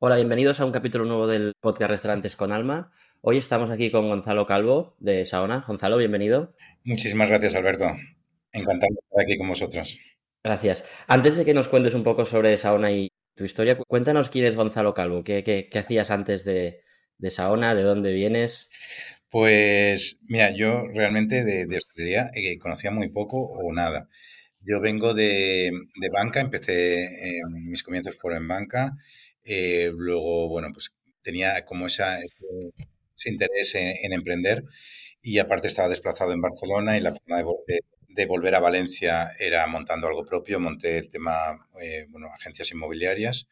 Hola, bienvenidos a un capítulo nuevo del podcast Restaurantes con Alma. Hoy estamos aquí con Gonzalo Calvo de Saona. Gonzalo, bienvenido. Muchísimas gracias, Alberto. Encantado de estar aquí con vosotros. Gracias. Antes de que nos cuentes un poco sobre Saona y tu historia, cuéntanos quién es Gonzalo Calvo, qué, hacías antes de, Saona, de dónde vienes. Pues mira, yo realmente de, de hostelería eh, conocía muy poco o nada. Yo vengo de, banca, empecé, mis comienzos fueron en banca, eh, luego, bueno, pues tenía como esa, ese, interés en, emprender y aparte estaba desplazado en Barcelona y la forma de, volver a Valencia era montando algo propio, monté el tema, eh, bueno, agencias inmobiliarias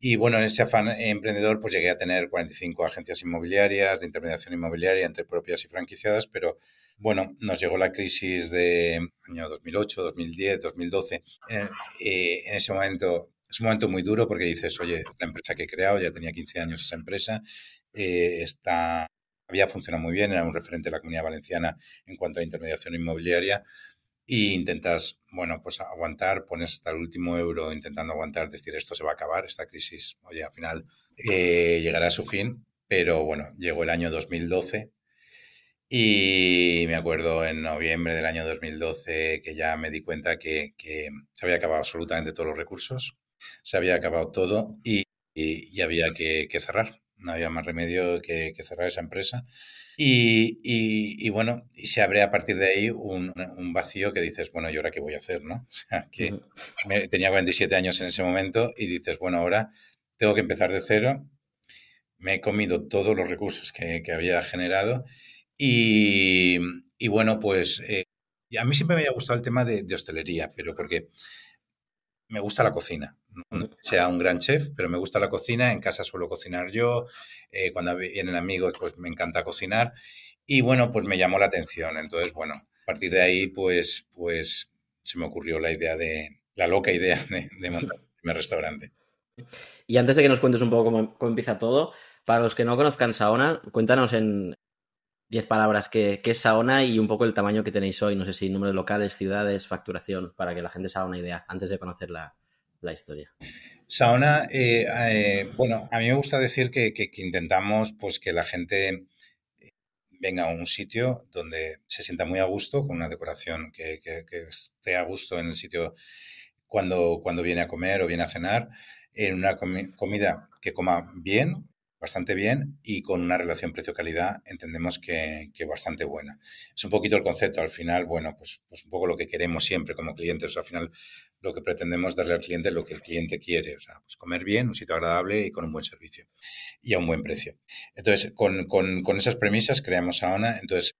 y bueno, en ese afán emprendedor pues llegué a tener 45 agencias inmobiliarias de intermediación inmobiliaria entre propias y franquiciadas, pero bueno, nos llegó la crisis de año 2008, 2010, 2012. en ese momento es un momento muy duro porque dices, oye, la empresa que he creado, ya tenía 15 años esa empresa, eh, había funcionado muy bien, era un referente de la comunidad valenciana en cuanto a intermediación inmobiliaria, y intentas, bueno, pues aguantar, pones hasta el último euro intentando aguantar, decir esto se va a acabar, esta crisis, oye, al final eh, llegará a su fin, pero bueno, llegó el año 2012 y me acuerdo en noviembre del año 2012 que ya me di cuenta que, se había acabado absolutamente todos los recursos, se había acabado todo y, había que, cerrar. No había más remedio que cerrar esa empresa. Y, bueno, y se abre a partir de ahí un, vacío que dices, bueno, ¿y ahora qué voy a hacer? ¿no? Sea, que tenía 47 años en ese momento y dices, bueno, ahora tengo que empezar de cero. Me he comido todos los recursos que, había generado y, bueno, pues eh, a mí siempre me había gustado el tema de, de hostelería, pero porque me gusta la cocina. No sea un gran chef, pero me gusta la cocina. En casa suelo cocinar yo. Eh, cuando vienen amigos, pues me encanta cocinar. Y bueno, pues me llamó la atención. Entonces, bueno, a partir de ahí, pues, pues se me ocurrió la idea de, la loca idea de, montar mi restaurante. Y antes de que nos cuentes un poco cómo, cómo, empieza todo, para los que no conozcan Saona, cuéntanos en 10 palabras qué, es Saona y un poco el tamaño que tenéis hoy. No sé si número de locales, ciudades, facturación, para que la gente se haga una idea antes de conocer la, historia. Saona, eh, eh, bueno, a mí me gusta decir que, intentamos pues que la gente venga a un sitio donde se sienta muy a gusto, con una decoración que, esté a gusto en el sitio cuando, cuando viene a comer o viene a cenar, en una comida que coma bien, bastante bien y con una relación precio-calidad entendemos que, que, bastante buena. Es un poquito el concepto, al final, bueno, pues, pues un poco lo que queremos siempre como clientes, al final lo que pretendemos darle al cliente es lo que el cliente quiere, o sea, pues comer bien, un sitio agradable y con un buen servicio y a un buen precio. Entonces, con, con, con esas premisas creamos Aona, entonces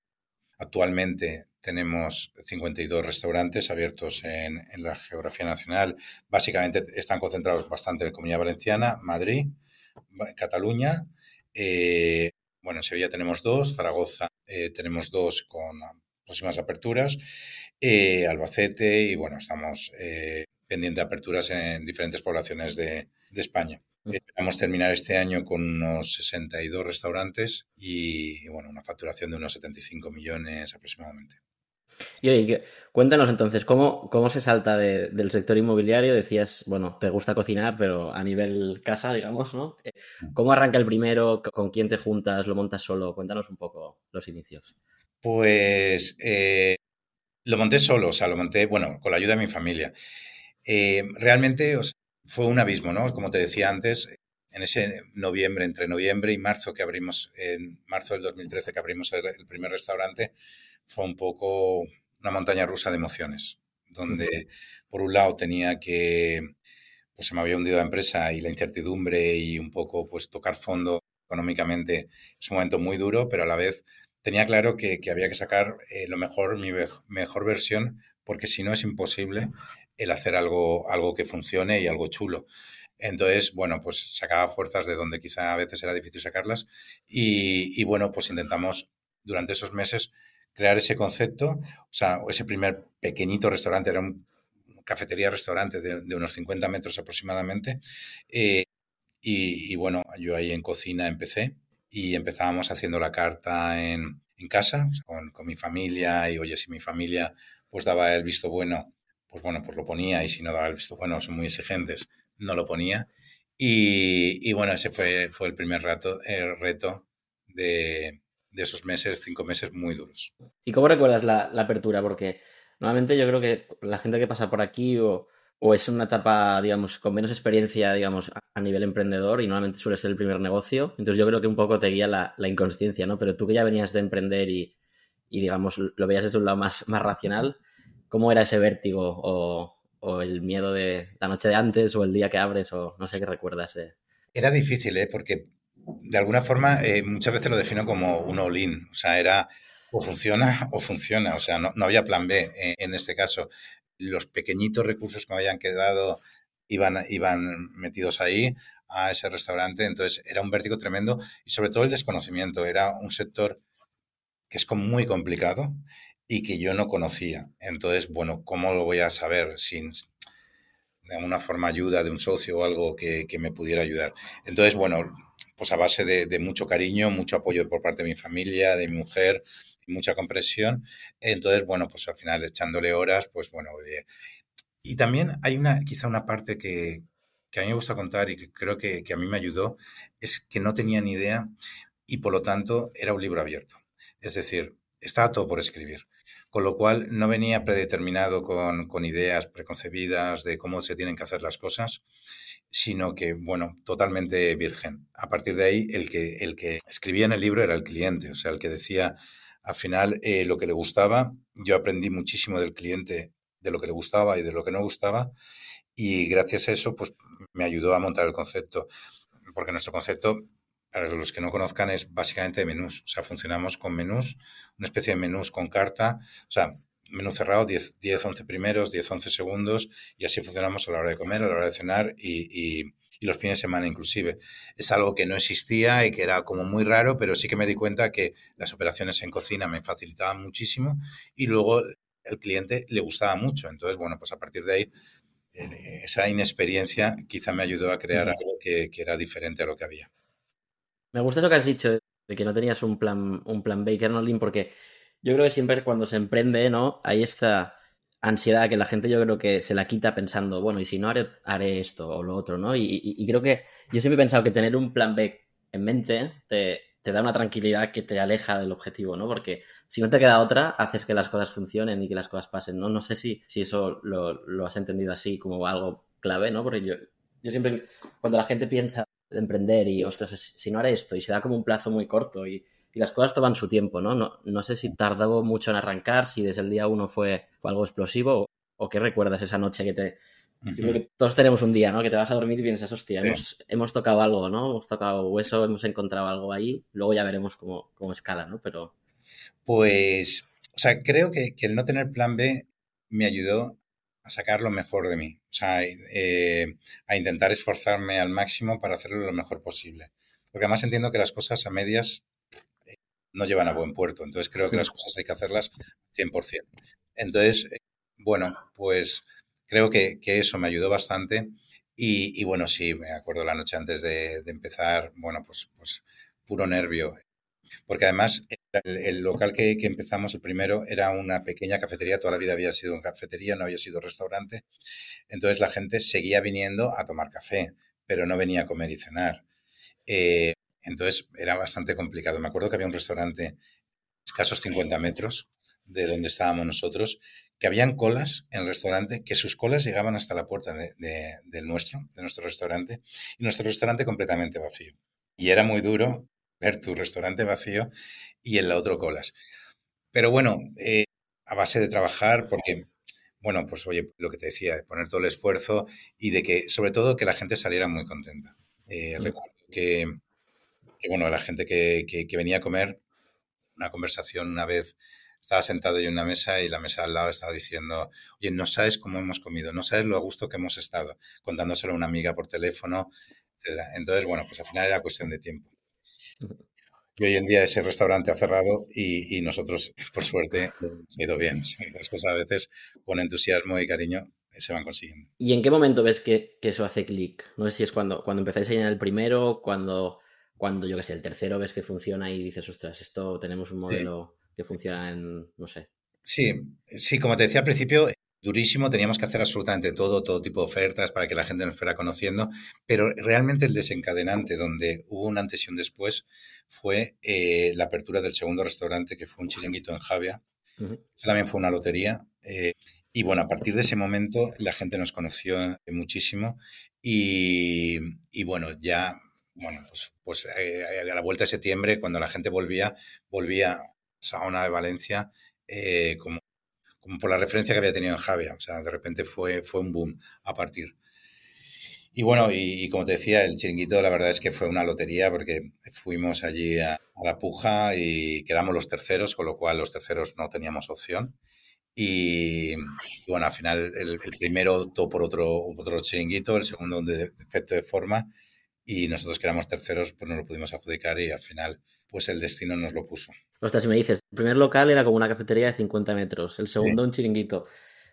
actualmente tenemos 52 restaurantes abiertos en, en la geografía nacional, básicamente están concentrados bastante en la Comunidad Valenciana, Madrid, Cataluña. Eh, bueno, en Sevilla tenemos dos, Zaragoza eh, tenemos dos con próximas aperturas, eh, Albacete y bueno, estamos pendientes de aperturas en diferentes poblaciones de, España. Esperamos terminar este año con unos 62 restaurantes y, bueno, una facturación de unos 75 millones aproximadamente. Y cuéntanos entonces, ¿cómo, cómo se salta del sector inmobiliario? Decías, bueno, te gusta cocinar, pero a nivel casa, digamos, ¿no? Eh, ¿Cómo arranca el primero? ¿Con quién te juntas? ¿Lo montas solo? Cuéntanos un poco los inicios. Pues eh, lo monté solo, o sea, lo monté, bueno, con la ayuda de mi familia. Eh, realmente fue un abismo, ¿no? Como te decía antes, en ese noviembre, entre noviembre y marzo que abrimos, en marzo del 2013 que abrimos el primer restaurante, fue un poco una montaña rusa de emociones, donde por un lado tenía que, pues se me había hundido la empresa y la incertidumbre y un poco pues tocar fondo económicamente es un momento muy duro, pero a la vez tenía claro que, había que sacar eh, lo mejor, mi mejor versión, porque si no es imposible el hacer algo, algo que funcione y algo chulo. Entonces, bueno, pues sacaba fuerzas de donde quizá a veces era difícil sacarlas y, y bueno, pues intentamos durante esos meses crear ese concepto, o sea, ese primer pequeñito restaurante, era un cafetería-restaurante de, unos 50 metros aproximadamente, eh, y, bueno, yo ahí en cocina empecé y empezábamos haciendo la carta en, casa, con, con, mi familia, y oye, si mi familia pues daba el visto bueno, pues bueno, pues lo ponía, y si no daba el visto bueno, son muy exigentes, no lo ponía. Y, bueno, ese fue, fue el primer rato, el reto de, esos meses, cinco meses muy duros. ¿Y cómo recuerdas la, apertura? Porque normalmente yo creo que la gente que pasa por aquí o, es una etapa, digamos, con menos experiencia, digamos, a nivel emprendedor y normalmente suele ser el primer negocio. Entonces yo creo que un poco te guía la, inconsciencia, ¿no? Pero tú que ya venías de emprender y, digamos, lo veías desde un lado más, más racional, ¿cómo era ese vértigo o, o el miedo de la noche de antes o el día que abres o no sé qué recuerdas. Era difícil, ¿eh? porque de alguna forma eh, muchas veces lo defino como un all-in, o sea, era o funciona o funciona, o sea, no, había plan B en este caso. Los pequeñitos recursos que me habían quedado iban, iban metidos ahí a ese restaurante, entonces era un vértigo tremendo y sobre todo el desconocimiento, era un sector que es muy complicado y que yo no conocía. Entonces, bueno, ¿cómo lo voy a saber sin de alguna forma ayuda de un socio o algo que, me pudiera ayudar? Entonces, bueno, pues a base de, mucho cariño, mucho apoyo por parte de mi familia, de mi mujer, mucha comprensión. Entonces, bueno, pues al final echándole horas, pues bueno. y también hay una, quizá una parte que, a mí me gusta contar y que creo que, que a mí me ayudó, es que no tenía ni idea y por lo tanto era un libro abierto. Es decir, estaba todo por escribir con lo cual no venía predeterminado con, ideas preconcebidas de cómo se tienen que hacer las cosas, sino que, bueno, totalmente virgen. A partir de ahí, el que, el que escribía en el libro era el cliente, o sea, el que decía al final eh, lo que le gustaba. Yo aprendí muchísimo del cliente, de lo que le gustaba y de lo que no gustaba, y gracias a eso, pues me ayudó a montar el concepto, porque nuestro concepto para los que no conozcan, es básicamente menús. O sea, funcionamos con menús, una especie de menús con carta, o sea, menú cerrado, 10, 10 11 primeros, 10, 11 segundos, y así funcionamos a la hora de comer, a la hora de cenar y, y, los fines de semana inclusive. Es algo que no existía y que era como muy raro, pero sí que me di cuenta que las operaciones en cocina me facilitaban muchísimo y luego el cliente le gustaba mucho. Entonces, bueno, pues a partir de ahí, eh, esa inexperiencia quizá me ayudó a crear algo que, que era diferente a lo que había. Me gusta eso que has dicho de que no tenías un plan, un plan B, Kernel porque yo creo que siempre cuando se emprende, ¿no? Hay esta ansiedad que la gente yo creo que se la quita pensando, bueno, y si no haré, haré esto o lo otro, ¿no? Y, creo que yo siempre he pensado que tener un plan B en mente te, da una tranquilidad que te aleja del objetivo, ¿no? Porque si no te queda otra, haces que las cosas funcionen y que las cosas pasen, ¿no? No sé si, si eso lo, lo has entendido así como algo clave, ¿no? Porque yo, yo siempre, cuando la gente piensa de emprender y, ostras, si no haré esto y se da como un plazo muy corto y, las cosas toman su tiempo, ¿no? ¿no? No sé si tardó mucho en arrancar, si desde el día uno fue, algo explosivo o, qué recuerdas esa noche que te... creo que todos tenemos un día, ¿no? Que te vas a dormir y piensas, hostia, hemos, hemos tocado algo, ¿no? Hemos tocado hueso, hemos encontrado algo ahí, luego ya veremos cómo, cómo escala, ¿no? Pero... Pues, o sea, creo que, que el no tener plan B me ayudó a sacar lo mejor de mí, o sea, eh, a intentar esforzarme al máximo para hacerlo lo mejor posible. Porque además entiendo que las cosas a medias no llevan a buen puerto, entonces creo que las cosas hay que hacerlas 100%. Entonces, eh, bueno, pues creo que, eso me ayudó bastante y, bueno, sí, me acuerdo la noche antes de, de empezar, bueno, pues, pues puro nervio, porque además el, local que, empezamos, el primero, era una pequeña cafetería, toda la vida había sido una cafetería, no había sido restaurante. Entonces la gente seguía viniendo a tomar café, pero no venía a comer y cenar. Eh, entonces era bastante complicado. Me acuerdo que había un restaurante, escasos 50 metros de donde estábamos nosotros, que habían colas en el restaurante, que sus colas llegaban hasta la puerta del nuestro, de nuestro restaurante, y nuestro restaurante completamente vacío. Y era muy duro ver tu restaurante vacío y en la otro colas. Pero bueno, eh, a base de trabajar, porque, bueno, pues oye, lo que te decía, de poner todo el esfuerzo y de que, sobre todo, que la gente saliera muy contenta. Eh, mm. recuerdo que, bueno, la gente que, que, venía a comer, una conversación una vez, estaba sentado yo en una mesa y la mesa al lado estaba diciendo, oye, no sabes cómo hemos comido, no sabes lo a gusto que hemos estado, contándoselo a una amiga por teléfono, etc. Entonces, bueno, pues al final era cuestión de tiempo. Y hoy en día ese restaurante ha cerrado y, nosotros, por suerte, ha ido bien. Las cosas a veces con entusiasmo y cariño se van consiguiendo. ¿Y en qué momento ves que, eso hace clic? No sé si es cuando, cuando empezáis a llenar el primero, cuando, cuando yo qué sé, el tercero ves que funciona y dices, ostras, esto tenemos un modelo que funciona en, no sé. Sí, sí, como te decía al principio, durísimo, teníamos que hacer absolutamente todo, todo tipo de ofertas para que la gente nos fuera conociendo, pero realmente el desencadenante donde hubo un antes y un después fue eh, la apertura del segundo restaurante, que fue un chiringuito en Javia. Eso también fue una lotería. Eh, y bueno, a partir de ese momento la gente nos conoció muchísimo y, bueno, ya, bueno, pues, pues eh, a la vuelta de septiembre, cuando la gente volvía, volvía a Saona de Valencia como como por la referencia que había tenido en Javia. O sea, de repente fue, fue un boom a partir. Y bueno, y, como te decía, el chiringuito la verdad es que fue una lotería porque fuimos allí a, la puja y quedamos los terceros, con lo cual los terceros no teníamos opción. Y, bueno, al final el, primero optó por otro, otro chiringuito, el segundo un defecto de forma y nosotros que éramos terceros pues no lo pudimos adjudicar y al final pues el destino nos lo puso. Ostras, si me dices, el primer local era como una cafetería de 50 metros, el segundo un chiringuito.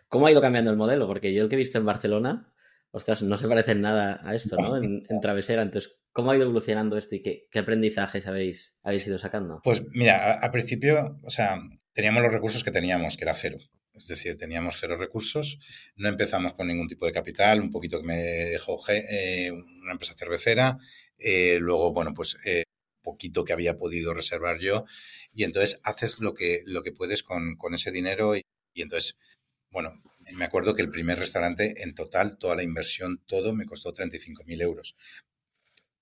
¿Cómo ha ido cambiando el modelo? Porque yo el que he visto en Barcelona, ostras, no se parece en nada a esto, ¿no? En, Travesera. Entonces, ¿cómo ha ido evolucionando esto y qué, aprendizajes habéis, habéis ido sacando? Pues mira, al principio, o sea, teníamos los recursos que teníamos, que era cero. Es decir, teníamos cero recursos, no empezamos con ningún tipo de capital, un poquito que me dejó eh, una empresa cervecera, eh, luego, bueno, pues eh, poquito que había podido reservar yo. Y entonces haces lo que, lo que puedes con, ese dinero. Y, entonces, bueno, me acuerdo que el primer restaurante, en total, toda la inversión, todo, me costó 35.000 euros.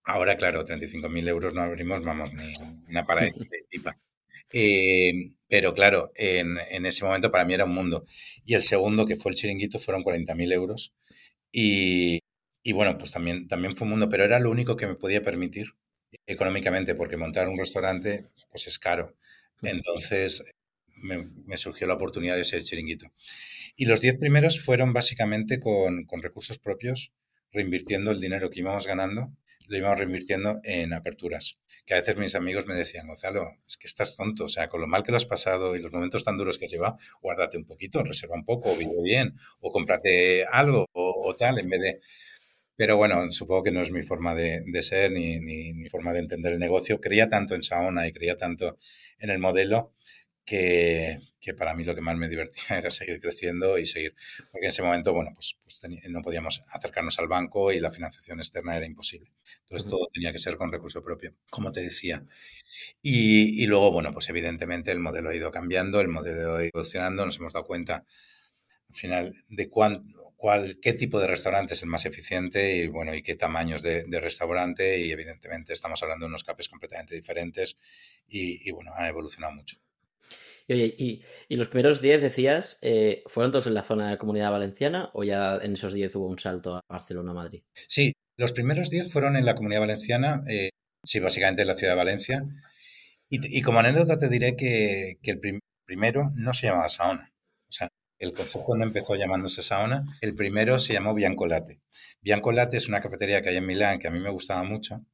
Ahora, claro, 35.000 euros no abrimos, vamos, ni una parada de pipa. Eh, pero claro, en, en, ese momento para mí era un mundo. Y el segundo, que fue el chiringuito, fueron 40.000 euros. Y, y, bueno, pues también, también fue un mundo, pero era lo único que me podía permitir económicamente, porque montar un restaurante pues es caro. Entonces me, surgió la oportunidad de ser chiringuito. Y los diez primeros fueron básicamente con, con, recursos propios, reinvirtiendo el dinero que íbamos ganando, lo íbamos reinvirtiendo en aperturas. Que a veces mis amigos me decían, Gonzalo, es que estás tonto, o sea, con lo mal que lo has pasado y los momentos tan duros que has llevado, guárdate un poquito, reserva un poco, vive bien, o cómprate algo, o, o tal, en vez de pero bueno, supongo que no es mi forma de, ser ni, mi forma de entender el negocio. Creía tanto en Saona y creía tanto en el modelo que, para mí lo que más me divertía era seguir creciendo y seguir, porque en ese momento, bueno, pues, pues no podíamos acercarnos al banco y la financiación externa era imposible. Entonces todo tenía que ser con recurso propio, como te decía. Y, y, luego, bueno, pues evidentemente el modelo ha ido cambiando, el modelo ha ido evolucionando, nos hemos dado cuenta al final de cuánto cuál, qué tipo de restaurante es el más eficiente y, bueno, y qué tamaños de, restaurante y evidentemente estamos hablando de unos capes completamente diferentes y, bueno, han evolucionado mucho. Y, y, los primeros 10, decías, eh, ¿fueron todos en la zona de Comunidad Valenciana o ya en esos 10 hubo un salto a Barcelona-Madrid? Sí, los primeros 10 fueron en la Comunidad Valenciana, eh, sí, básicamente en la ciudad de Valencia. Y, como anécdota te diré que, que el primero no se llamaba Saona. O sea, el concepto no empezó llamándose Saona. El primero se llamó Biancolate. Biancolate es una cafetería que hay en Milán que a mí me gustaba mucho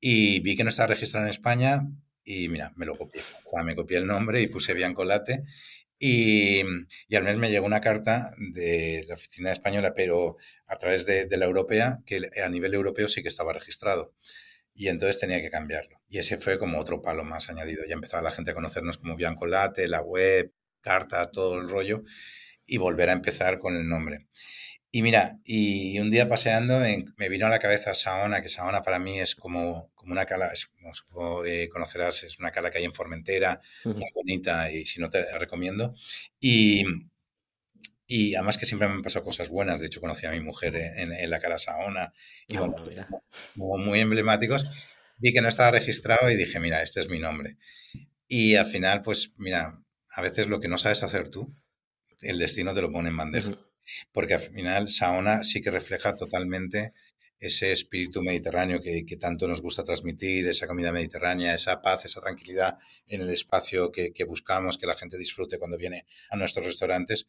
y vi que no estaba registrada en España y mira, me lo copié. me copié el nombre y puse Biancolate y, y, al mes me llegó una carta de la oficina española, pero a través de, la europea, que a nivel europeo sí que estaba registrado. Y entonces tenía que cambiarlo. Y ese fue como otro palo más añadido. Ya empezaba la gente a conocernos como Biancolate, la web, carta, todo el rollo y volver a empezar con el nombre. Y mira, y un día paseando me vino a la cabeza Saona, que Saona para mí es como, como una cala, como eh, conocerás, es una cala que hay en Formentera, muy bonita y si no te recomiendo. Y, y además que siempre me han pasado cosas buenas, de hecho conocí a mi mujer en, la cala Saona y ah, muy emblemáticos. Vi que no estaba registrado y dije, mira, este es mi nombre. Y al final, pues mira, a veces lo que no sabes hacer tú, el destino te lo pone en bandeja. Porque al final Saona sí que refleja totalmente ese espíritu mediterráneo que, tanto nos gusta transmitir, esa comida mediterránea, esa paz, esa tranquilidad en el espacio que, buscamos, que la gente disfrute cuando viene a nuestros restaurantes.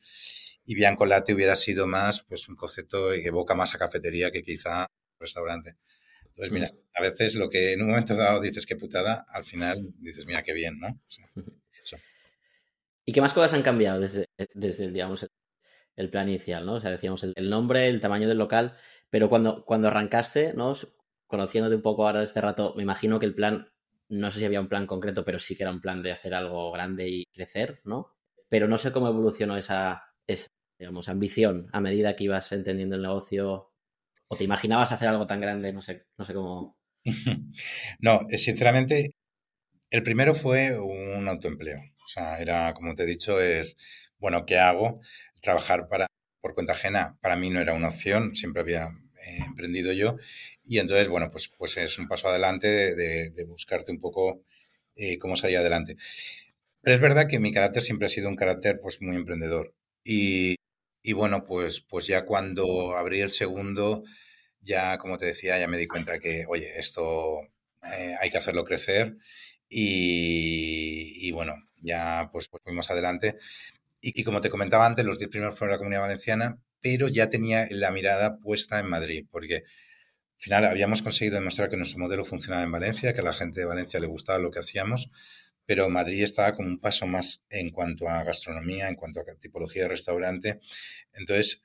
Y Bianco Latte hubiera sido más pues un concepto que evoca más a cafetería que quizá restaurante. Entonces, mira, a veces lo que en un momento dado dices que putada, al final dices, mira qué bien, ¿no? ¿Y qué más cosas han cambiado desde, desde digamos, el plan inicial, ¿no? O sea, decíamos el, nombre, el tamaño del local, pero cuando, cuando arrancaste, ¿no? Conociéndote un poco ahora este rato, me imagino que el plan, no sé si había un plan concreto, pero sí que era un plan de hacer algo grande y crecer, ¿no? Pero no sé cómo evolucionó esa, esa digamos, ambición a medida que ibas entendiendo el negocio? ¿O te imaginabas hacer algo tan grande? No sé, no sé cómo. no, eh, sinceramente, el primero fue un autoempleo. O sea, era, como te he dicho, es, bueno, ¿qué hago? Trabajar para, por cuenta ajena para mí no era una opción, siempre había eh, emprendido yo. Y entonces, bueno, pues, pues es un paso adelante de, buscarte un poco eh, cómo salir adelante. Pero es verdad que mi carácter siempre ha sido un carácter pues muy emprendedor. Y, y bueno, pues, pues ya cuando abrí el segundo, ya como te decía, ya me di cuenta que, oye, esto eh, hay que hacerlo crecer. Y, y bueno, ya pues, pues fuimos adelante. Y, y, como te comentaba antes, los 10 primeros fueron la Comunidad Valenciana, pero ya tenía la mirada puesta en Madrid, porque al final habíamos conseguido demostrar que nuestro modelo funcionaba en Valencia, que a la gente de Valencia le gustaba lo que hacíamos, pero Madrid estaba como un paso más en cuanto a gastronomía, en cuanto a tipología de restaurante. Entonces,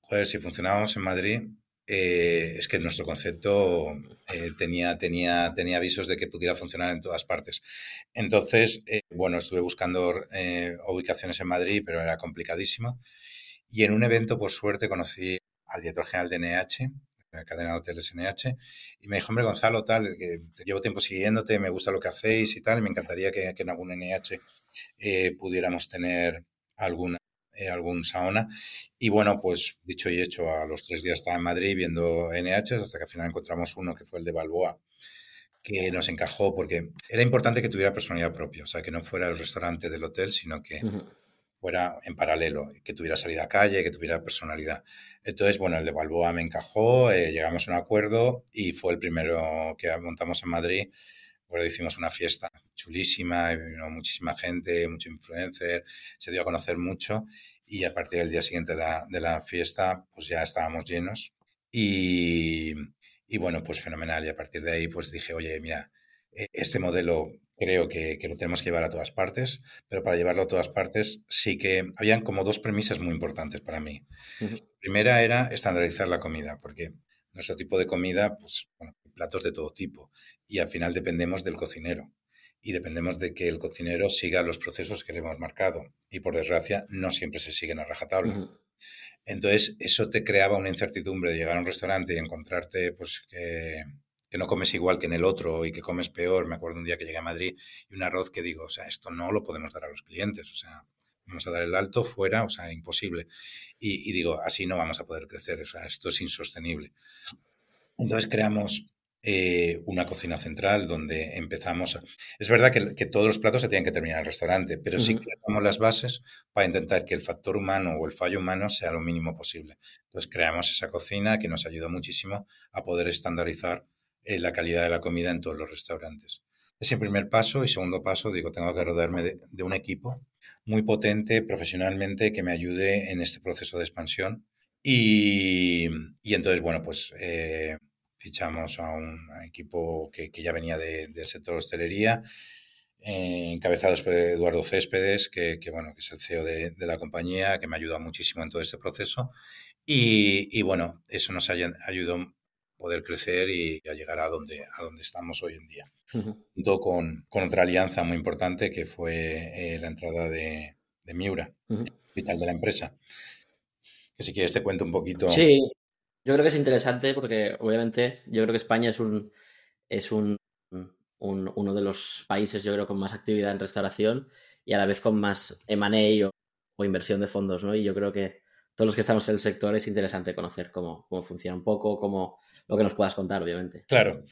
joder, si funcionábamos en Madrid, eh, es que nuestro concepto eh, tenía, tenía, tenía avisos de que pudiera funcionar en todas partes. Entonces, eh, bueno, estuve buscando ubicaciones en Madrid, pero era complicadísimo. Y en un evento, por suerte, conocí al director general de NH, la cadena de hoteles NH, y me dijo, hombre, Gonzalo, tal, que llevo tiempo siguiéndote, me gusta lo que hacéis y tal, y me encantaría que, en algún NH pudiéramos tener alguna, algún sauna. Y bueno, pues dicho y hecho, a los tres días estaba en Madrid viendo NH, hasta que al final encontramos uno que fue el de Balboa, que nos encajó porque era importante que tuviera personalidad propia, o sea, que no fuera el restaurante del hotel, sino que fuera en paralelo, que tuviera salida a calle, que tuviera personalidad. Entonces, bueno, el de Balboa me encajó, eh, llegamos a un acuerdo y fue el primero que montamos en Madrid. Bueno, hicimos una fiesta chulísima, vino muchísima gente, mucho influencer, se dio a conocer mucho y a partir del día siguiente de la, de la fiesta, pues ya estábamos llenos y, y, bueno, pues fenomenal. Y a partir de ahí, pues dije, oye, mira, e, este modelo creo que, lo tenemos que llevar a todas partes, pero para llevarlo a todas partes sí que habían como dos premisas muy importantes para mí. Primera era estandarizar la comida, porque nuestro tipo de comida, pues, bueno, platos de todo tipo, y al final dependemos del cocinero. Y dependemos de que el cocinero siga los procesos que le hemos marcado. Y por desgracia, no siempre se siguen a rajatabla. Entonces, eso te creaba una incertidumbre de llegar a un restaurante y encontrarte, pues, que que no comes igual que en el otro y que comes peor. Me acuerdo un día que llegué a Madrid y un arroz que digo, o sea, esto no lo podemos dar a los clientes, o sea, vamos a dar el alto fuera, o sea, imposible. Y, digo, así no vamos a poder crecer, o sea, esto es insostenible. Entonces creamos eh, una cocina central donde empezamos. A... Es verdad que, todos los platos se tienen que terminar en el restaurante, pero sí creamos las bases para intentar que el factor humano o el fallo humano sea lo mínimo posible. Entonces creamos esa cocina que nos ayudó muchísimo a poder estandarizar eh, la calidad de la comida en todos los restaurantes. Es el primer paso y segundo paso, digo, tengo que rodearme de, un equipo muy potente profesionalmente que me ayude en este proceso de expansión. Y, y entonces, bueno, pues eh, fichamos a un equipo que, que ya venía del sector hostelería, eh, encabezado por Eduardo Céspedes, que, que, bueno, que es el CEO de, de, la compañía, que me ayuda muchísimo en todo este proceso. Y, y bueno, eso nos ayudó poder crecer y a llegar a donde, a donde estamos hoy en día. Junto con, con, otra alianza muy importante que fue eh, la entrada de, de Miura, capital de la empresa. Que si quieres te cuento un poquito. Sí, yo creo que es interesante porque obviamente yo creo que España es un, es un, un uno de los países yo creo con más actividad en restauración y a la vez con más M&A o, o, inversión de fondos, ¿no? Y yo creo que todos los que estamos en el sector es interesante conocer cómo, cómo funciona un poco, cómo, lo que nos puedas contar, obviamente. Claro.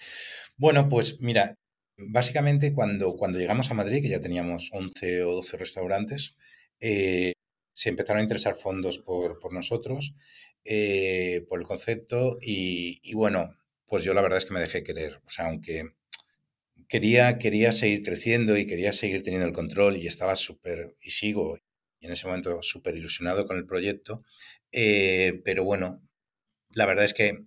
Bueno, pues mira, básicamente cuando, cuando llegamos a Madrid, que ya teníamos 11 o 12 restaurantes, eh, se empezaron a interesar fondos por, por nosotros, eh, por el concepto y, y, bueno, pues yo la verdad es que me dejé querer. O sea, aunque quería, quería seguir creciendo y quería seguir teniendo el control y estaba súper, y sigo, y en ese momento súper ilusionado con el proyecto, eh, pero bueno, la verdad es que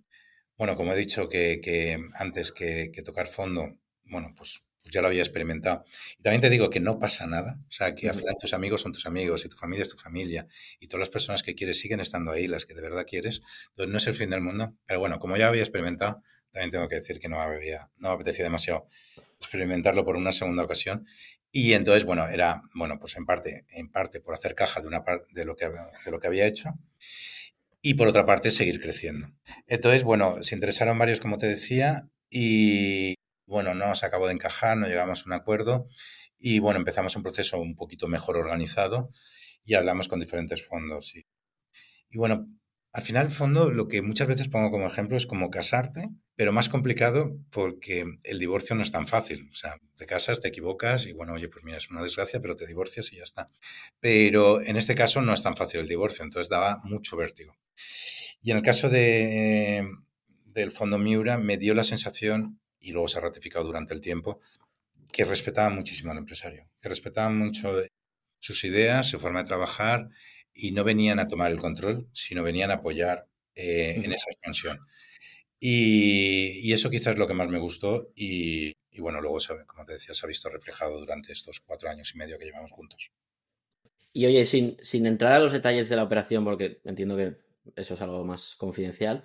bueno, como he dicho que, antes que, tocar fondo, bueno, pues, pues, ya lo había experimentado. Y también te digo que no pasa nada. O sea, que al final tus amigos son tus amigos y tu familia es tu familia. Y todas las personas que quieres siguen estando ahí, las que de verdad quieres. Entonces no es el fin del mundo. Pero bueno, como ya lo había experimentado, también tengo que decir que no, había, no me apetecía demasiado experimentarlo por una segunda ocasión. Y entonces, bueno, era, bueno, pues en parte, en parte por hacer caja de, una parte de, lo que, de lo que había hecho y por otra parte seguir creciendo. Entonces, bueno, se interesaron varios, como te decía, y bueno, no nos acabó de encajar, no llegamos a un acuerdo y bueno, empezamos un proceso un poquito mejor organizado y hablamos con diferentes fondos. Y, y bueno, al final, el fondo, lo que muchas veces pongo como ejemplo es como casarte, pero más complicado porque el divorcio no es tan fácil. O sea, te casas, te equivocas y bueno, oye, pues mira, es una desgracia, pero te divorcias y ya está. Pero en este caso no es tan fácil el divorcio, entonces daba mucho vértigo. Y en el caso de, del fondo Miura me dio la sensación, y luego se ha ratificado durante el tiempo, que respetaban muchísimo al empresario, que respetaban mucho sus ideas, su forma de trabajar y no venían a tomar el control, sino venían a apoyar eh, en esa expansión. Y, eso quizás es lo que más me gustó y, bueno, luego, como te decía, se ha visto reflejado durante estos cuatro años y medio que llevamos juntos. Y oye, sin, sin entrar a los detalles de la operación, porque entiendo que eso es algo más confidencial,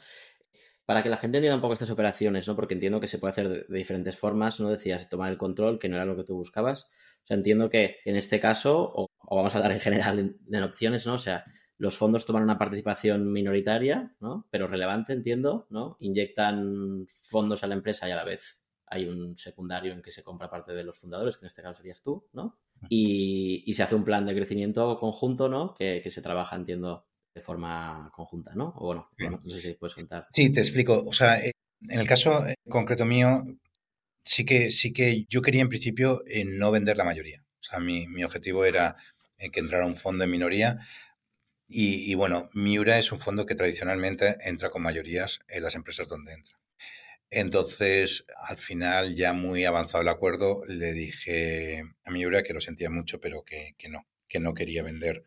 para que la gente entienda un poco estas operaciones, ¿no? Porque entiendo que se puede hacer de, diferentes formas, ¿no? Decías tomar el control, que no era lo que tú buscabas. O sea, entiendo que en este caso, o, vamos a hablar en general en, opciones, ¿no? O sea, los fondos toman una participación minoritaria, ¿no? Pero relevante, entiendo, ¿no? Inyectan fondos a la empresa y a la vez hay un secundario en que se compra parte de los fundadores, que en este caso serías tú, ¿no? Y, se hace un plan de crecimiento conjunto, ¿no? Que, que se trabaja, entiendo, de forma conjunta, ¿no? O bueno, no sé si puedes contar. Sí, te explico. O sea, eh, en el caso eh, concreto mío, sí que, sí que yo quería en principio eh, no vender la mayoría. O sea, mi, mi objetivo era que entrara un fondo en minoría. Y, y, bueno, Miura es un fondo que tradicionalmente entra con mayorías en las empresas donde entra. Entonces, al final, ya muy avanzado el acuerdo, le dije a Miura que lo sentía mucho, pero que, que no, que no quería vender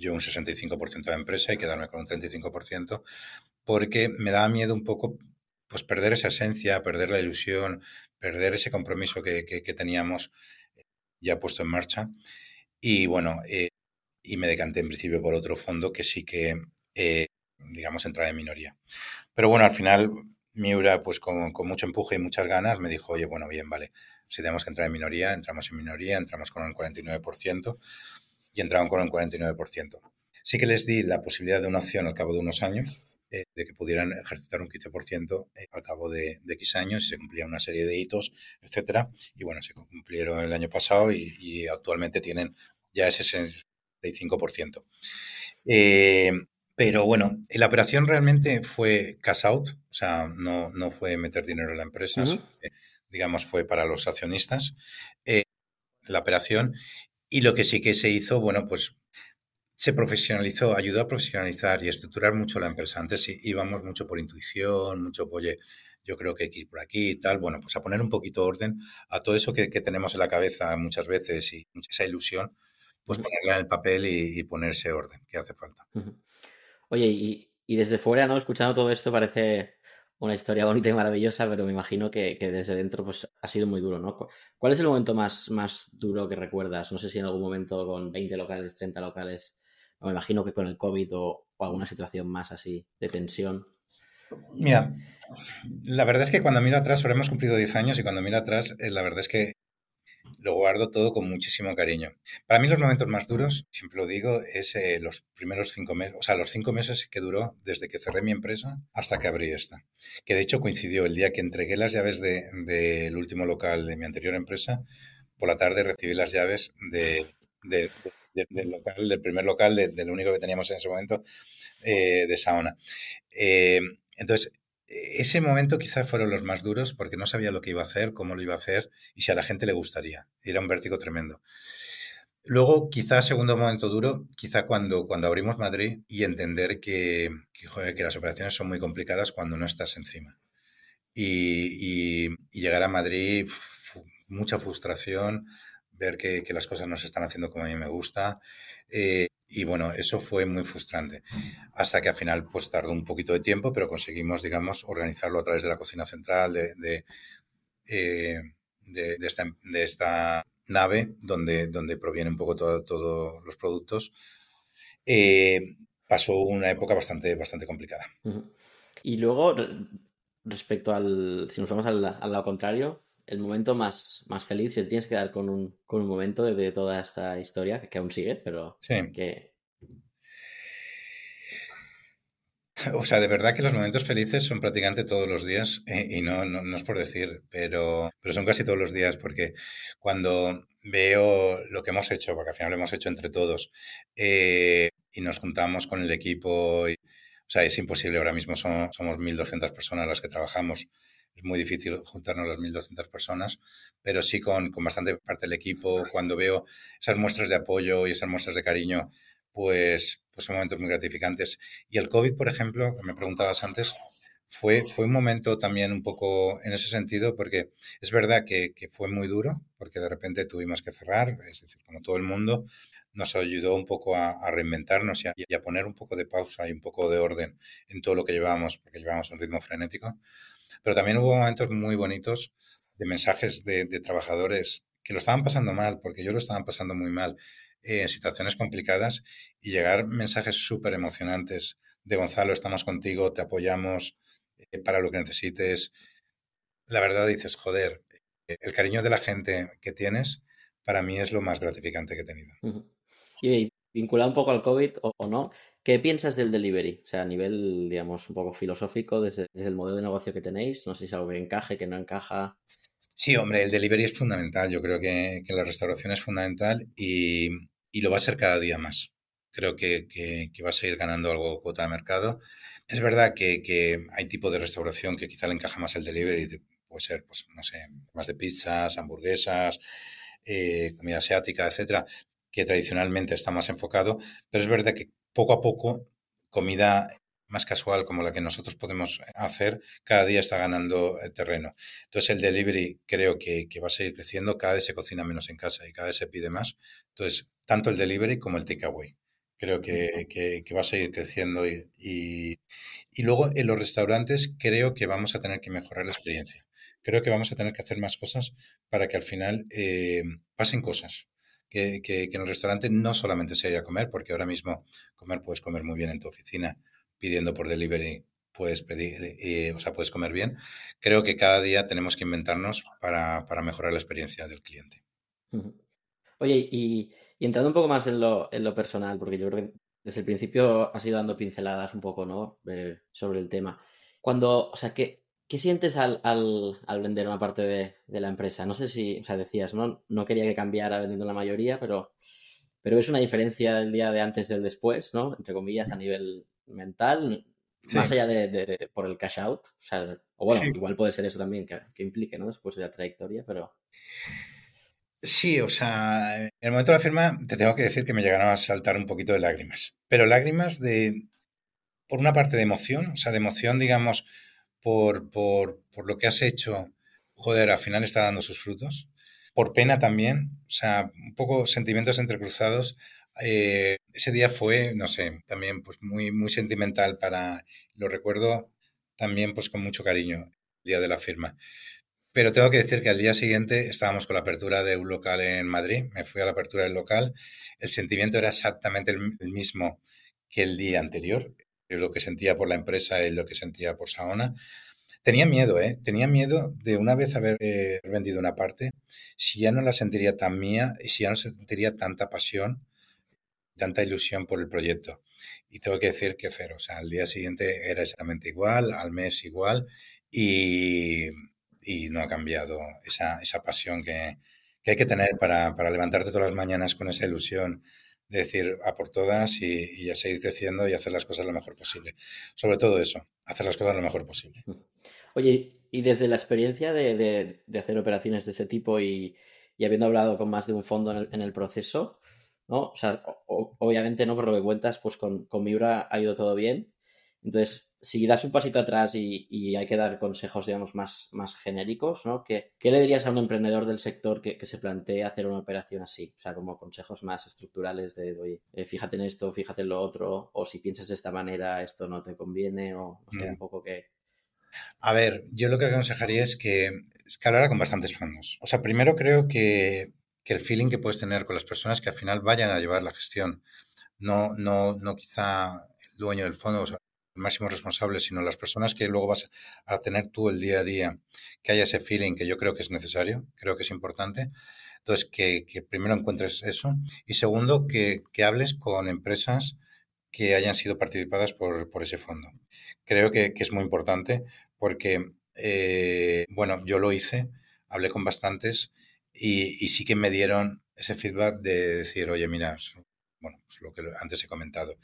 yo un 65% de empresa y quedarme con un 35%, porque me daba miedo un poco pues perder esa esencia, perder la ilusión, perder ese compromiso que, teníamos ya puesto en marcha. Y bueno, eh, y me decanté en principio por otro fondo que sí que, eh, digamos, entraba en minoría. Pero bueno, al final Miura, pues con, con, mucho empuje y muchas ganas, me dijo, oye, bueno, bien, vale, si tenemos que entrar en minoría, entramos en minoría, entramos con el 49%, y entraron con un 49%. Sí que les di la posibilidad de una opción al cabo de unos años, eh, de que pudieran ejercitar un 15% eh, al cabo de, X años y se cumplían una serie de hitos, etcétera. Y bueno, se cumplieron el año pasado y, actualmente tienen ya ese 65%. Eh, pero bueno, la operación realmente fue cash out, o sea, no, no fue meter dinero en la empresa, digamos, fue para los accionistas. la operación y lo que sí que se hizo, bueno, pues se profesionalizó, ayudó a profesionalizar y estructurar mucho la empresa. Antes íbamos mucho por intuición, mucho, oye, yo creo que hay que ir por aquí y tal. Bueno, pues a poner un poquito orden a todo eso que, tenemos en la cabeza muchas veces y esa ilusión, pues ponerla en el papel y, ponerse orden, que hace falta. Oye, y, y desde fuera, ¿no? Escuchando todo esto parece una historia bonita y maravillosa, pero me imagino que, desde dentro pues, ha sido muy duro, ¿no? ¿Cuál es el momento más, más duro que recuerdas? No sé si en algún momento con 20 locales, 30 locales, me imagino que con el COVID o, alguna situación más así de tensión. Mira, la verdad es que cuando miro atrás, ahora hemos cumplido 10 años y cuando miro atrás, eh, la verdad es que lo guardo todo con muchísimo cariño. Para mí los momentos más duros, siempre lo digo, es eh, los primeros cinco meses, o sea, los cinco meses que duró desde que cerré mi empresa hasta que abrí esta. Que de hecho coincidió el día que entregué las llaves del de, último local de mi anterior empresa, por la tarde recibí las llaves de, del local, del primer local, del único que teníamos en ese momento, eh, de Saona. Eh, entonces, ese momento quizás fueron los más duros porque no sabía lo que iba a hacer, cómo lo iba a hacer y si a la gente le gustaría. Era un vértigo tremendo. Luego, quizás segundo momento duro, quizá cuando, cuando abrimos Madrid y entender que, que, las operaciones son muy complicadas cuando no estás encima. Y, llegar a Madrid, mucha frustración, ver que, que, las cosas no se están haciendo como a mí me gusta. Eh, y bueno, eso fue muy frustrante. Hasta que al final, pues tardó un poquito de tiempo, pero conseguimos, digamos, organizarlo a través de la cocina central, de, de, eh, esta, nave donde, donde provienen un poco todos los productos. Eh, pasó una época bastante, bastante complicada. Y luego, respecto al, si nos vamos al, lado contrario, el momento más, más feliz, si tienes que dar con un, con un momento de, toda esta historia, que aún sigue, pero que... O sea, de verdad que los momentos felices son prácticamente todos los días, eh, y no, no, es por decir, pero, pero son casi todos los días, porque cuando veo lo que hemos hecho, porque al final lo hemos hecho entre todos, eh, y nos juntamos con el equipo, y, o sea, es imposible, ahora mismo somos, somos 1.200 personas las que trabajamos, muy difícil juntarnos las 1.200 personas, pero sí con, con bastante parte del equipo. Cuando veo esas muestras de apoyo y esas muestras de cariño, pues, pues son momentos muy gratificantes. Y el COVID, por ejemplo, que me preguntabas antes, fue, fue un momento también un poco en ese sentido, porque es verdad que, que fue muy duro, porque de repente tuvimos que cerrar, es decir, como todo el mundo, nos ayudó un poco a, reinventarnos y a, y a, poner un poco de pausa y un poco de orden en todo lo que llevábamos, porque llevábamos un ritmo frenético. Pero también hubo momentos muy bonitos de mensajes de, trabajadores que lo estaban pasando mal, porque yo lo estaban pasando muy mal, eh, en situaciones complicadas, y llegar mensajes súper emocionantes de Gonzalo, estamos contigo, te apoyamos eh, para lo que necesites. La verdad dices, joder, eh, el cariño de la gente que tienes, para mí es lo más gratificante que he tenido. Vinculado un poco al COVID o no, ¿Qué piensas del delivery? O sea, a nivel, digamos, un poco filosófico, desde, el modelo de negocio que tenéis, no sé si es algo que encaje, que no encaja. Sí, hombre, el delivery es fundamental. Yo creo que, la restauración es fundamental y, lo va a ser cada día más. Creo que, va a seguir ganando algo cuota de mercado. Es verdad que, hay tipo de restauración que quizá le encaja más el delivery. Puede ser, pues, no sé, más de pizzas, hamburguesas, eh, comida asiática, etcétera, que tradicionalmente está más enfocado. Pero es verdad que poco a poco, comida más casual como la que nosotros podemos hacer, cada día está ganando eh, terreno. Entonces el delivery creo que, va a seguir creciendo, cada vez se cocina menos en casa y cada vez se pide más. Entonces, tanto el delivery como el takeaway. Creo que, que, va a seguir creciendo y, y, luego en los restaurantes creo que vamos a tener que mejorar la experiencia. Creo que vamos a tener que hacer más cosas para que al final eh, pasen cosas que, que, en el restaurante no solamente se ir a comer, porque ahora mismo comer puedes comer muy bien en tu oficina, pidiendo por delivery puedes pedir, eh, o sea, puedes comer bien. Creo que cada día tenemos que inventarnos para, para mejorar la experiencia del cliente. Oye, y, entrando un poco más en lo, en lo personal, porque yo creo que desde el principio has ido dando pinceladas un poco, ¿no? Eh, sobre el tema. Cuando, o sea, que ¿Qué sientes al, al, vender una parte de, la empresa? No sé si, o sea, decías, no, no quería que cambiara vendiendo la mayoría, pero, pero es una diferencia del día de antes del después, ¿no? Entre comillas, a nivel mental, más allá de, por el cash out. O, sea, o bueno, igual puede ser eso también que, implique, ¿no? Después de la trayectoria, pero... Sí, o sea, en el momento de la firma te tengo que decir que me llegaron a saltar un poquito de lágrimas. Pero lágrimas de, por una parte de emoción, o sea, de emoción, digamos, por, por, por lo que has hecho, joder, al final está dando sus frutos. Por pena también, o sea, un poco sentimientos entrecruzados. Eh, ese día fue, no sé, también pues muy, muy sentimental para, lo recuerdo también pues con mucho cariño, el día de la firma. Pero tengo que decir que al día siguiente estábamos con la apertura de un local en Madrid, me fui a la apertura del local, el sentimiento era exactamente el mismo que el día anterior, lo que sentía por la empresa y lo que sentía por Saona. Tenía miedo, ¿eh? Tenía miedo de una vez haber eh, vendido una parte, si ya no la sentiría tan mía y si ya no sentiría tanta pasión, tanta ilusión por el proyecto. Y tengo que decir que cero, o sea, al día siguiente era exactamente igual, al mes igual y, y no ha cambiado esa, esa pasión que, que, hay que tener para, para levantarte todas las mañanas con esa ilusión decir a por todas y, a seguir creciendo y hacer las cosas lo mejor posible. Sobre todo eso, hacer las cosas lo mejor posible. Oye, y desde la experiencia de, hacer operaciones de ese tipo y, habiendo hablado con más de un fondo en el, proceso, ¿no? O sea, obviamente no por lo que cuentas, pues con, con Miura ha ido todo bien. Entonces, si das un pasito atrás y, hay que dar consejos, digamos, más, más genéricos, ¿no? ¿Qué, ¿Qué, le dirías a un emprendedor del sector que, se plantee hacer una operación así? O sea, como consejos más estructurales de, oye, eh, fíjate en esto, fíjate en lo otro, o si piensas de esta manera, esto no te conviene, o no sé, un poco que... A ver, yo lo que aconsejaría es que, es que hablara con bastantes fondos. O sea, primero creo que, que el feeling que puedes tener con las personas que al final vayan a llevar la gestión, no, no, no quizá el dueño del fondo, o sea, máximo responsable, sino las personas que luego vas a tener tú el día a día, que haya ese feeling que yo creo que es necesario, creo que es importante. Entonces, que, primero encuentres eso y segundo, que, hables con empresas que hayan sido participadas por, ese fondo. Creo que, es muy importante porque, eh, bueno, yo lo hice, hablé con bastantes y, y sí que me dieron ese feedback de decir, oye, mira, bueno, pues lo que antes he comentado.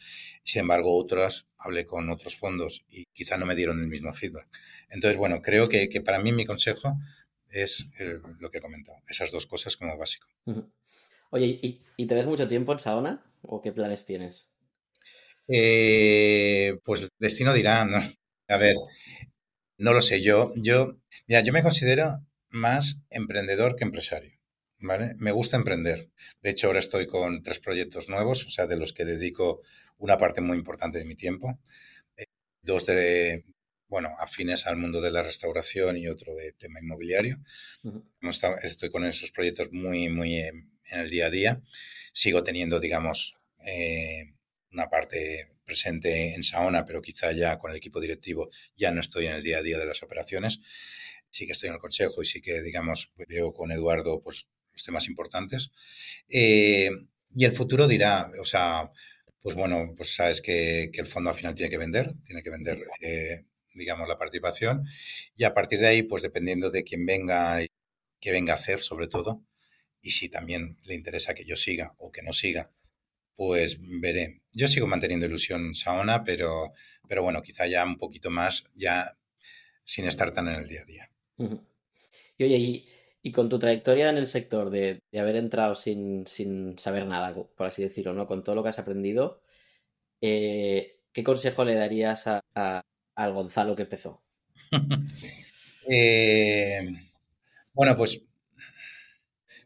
Sin embargo, otras, hablé con otros fondos y quizá no me dieron el mismo feedback. Entonces, bueno, creo que, para mí mi consejo es lo que he comentado, esas dos cosas como básico. Oye, ¿y, te ves mucho tiempo en Saona o qué planes tienes? Eh, pues destino dirá, ¿no? A ver, no lo sé, yo, yo, mira, yo me considero más emprendedor que empresario. ¿Vale? Me gusta emprender. De hecho, ahora estoy con tres proyectos nuevos, o sea, de los que dedico una parte muy importante de mi tiempo. Eh, dos de, bueno, afines al mundo de la restauración y otro de tema inmobiliario. Estoy con esos proyectos muy, muy en, el día a día. Sigo teniendo, digamos, eh, una parte presente en Saona, pero quizá ya con el equipo directivo ya no estoy en el día a día de las operaciones. Sí que estoy en el consejo y sí que, digamos, veo con Eduardo pues, los temas importantes. Eh, y el futuro dirá, o sea, pues bueno, pues sabes que, el fondo al final tiene que vender, tiene que vender, eh, digamos, la participación. Y a partir de ahí, pues dependiendo de quién venga, qué venga a hacer, sobre todo, y si también le interesa que yo siga o que no siga, pues veré. Yo sigo manteniendo ilusión Saona, pero, pero bueno, quizá ya un poquito más, ya sin estar tan en el día a día. Y oye, y y con tu trayectoria en el sector de, haber entrado sin, saber nada, por así decirlo, ¿no? Con todo lo que has aprendido, eh, ¿qué consejo le darías a, al Gonzalo que empezó? Eh, bueno, pues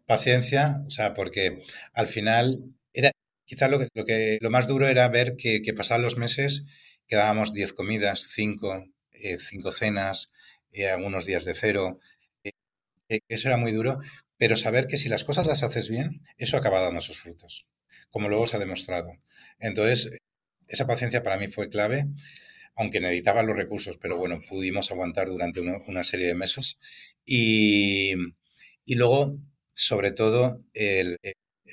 paciencia, o sea, porque al final era quizás lo que, lo que lo más duro era ver que, pasaban los meses, quedábamos 10 comidas, 5 eh, cinco cenas, algunos días de cero, eso era muy duro, pero saber que si las cosas las haces bien, eso acaba dando sus frutos, como luego se ha demostrado. Entonces, esa paciencia para mí fue clave, aunque necesitaba los recursos, pero bueno, pudimos aguantar durante una, serie de meses. Y, luego, sobre todo, el,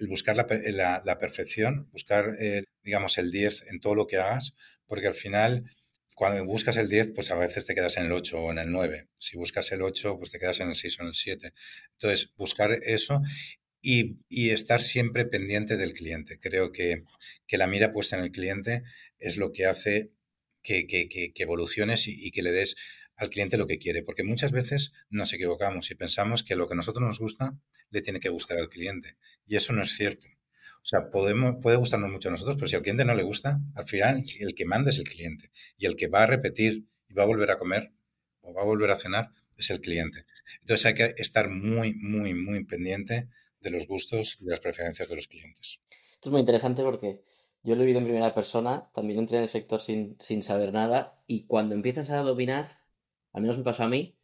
buscar la, perfección, buscar, digamos, el 10 en todo lo que hagas, porque al final cuando buscas el 10, pues a veces te quedas en el 8 o en el 9. Si buscas el 8, pues te quedas en el 6 o en el 7. Entonces, buscar eso y, estar siempre pendiente del cliente. Creo que, la mira puesta en el cliente es lo que hace que, evoluciones y, y que le des al cliente lo que quiere. Porque muchas veces nos equivocamos y pensamos que lo que a nosotros nos gusta le tiene que gustar al cliente. Y eso no es cierto. O sea, podemos, puede gustarnos mucho a nosotros, pero si al cliente no le gusta, al final el que manda es el cliente. Y el que va a repetir y va a volver a comer o va a volver a cenar es el cliente. Entonces hay que estar muy, muy, muy pendiente de los gustos y de las preferencias de los clientes. Esto es muy interesante porque yo lo he vivido en primera persona, también entré en el sector sin, sin saber nada y cuando empiezas a dominar, al menos me pasó a mí,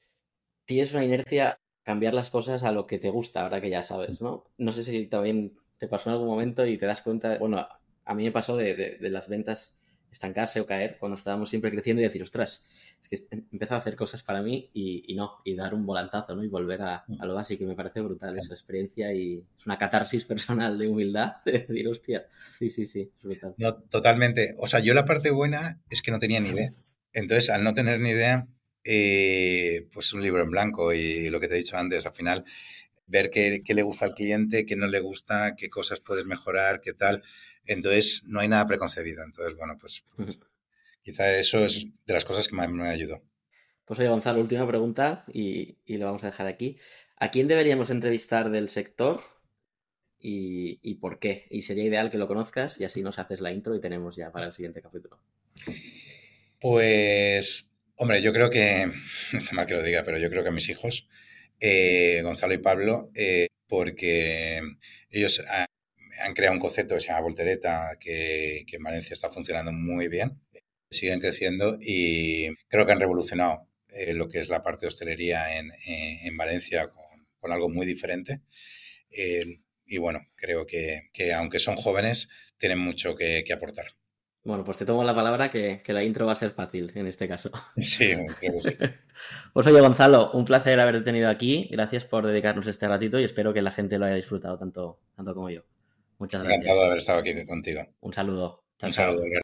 tienes una inercia cambiar las cosas a lo que te gusta ahora que ya sabes, ¿no? No sé si también te pasó en algún momento y te das cuenta, bueno, a mí me pasó de, las ventas estancarse o caer cuando estábamos siempre creciendo y decir, ostras, es que he empezado a hacer cosas para mí y, no, y dar un volantazo, ¿no? Y volver a, lo básico, y me parece brutal esa experiencia y es una catarsis personal de humildad de decir, hostia, sí, sí, sí, es brutal. No, totalmente. O sea, yo la parte buena es que no tenía ni idea. Entonces, al no tener ni idea, eh, pues un libro en blanco y lo que te he dicho antes, al final ver qué, le gusta al cliente, qué no le gusta, qué cosas puedes mejorar, qué tal. Entonces, no hay nada preconcebido. Entonces, bueno, pues, pues quizá eso es de las cosas que más me ayudó. Pues oye, Gonzalo, última pregunta y, lo vamos a dejar aquí. ¿A quién deberíamos entrevistar del sector y, y, por qué? Y sería ideal que lo conozcas y así nos haces la intro y tenemos ya para el siguiente capítulo. Pues, hombre, yo creo que, está mal que lo diga, pero yo creo que a mis hijos eh, Gonzalo y Pablo, eh, porque ellos han, creado un concepto que se llama Voltereta, que, en Valencia está funcionando muy bien, siguen creciendo y creo que han revolucionado eh, lo que es la parte de hostelería en, Valencia con, algo muy diferente. y bueno, creo que, aunque son jóvenes, tienen mucho que, aportar. Bueno, pues te tomo la palabra que, que, la intro va a ser fácil en este caso. Sí, creo que sí. Pues oye, Gonzalo, un placer haberte tenido aquí. Gracias por dedicarnos este ratito y espero que la gente lo haya disfrutado tanto, tanto como yo. Muchas gracias. Encantado de haber estado aquí contigo. Un saludo. Chao, un saludo. Chao.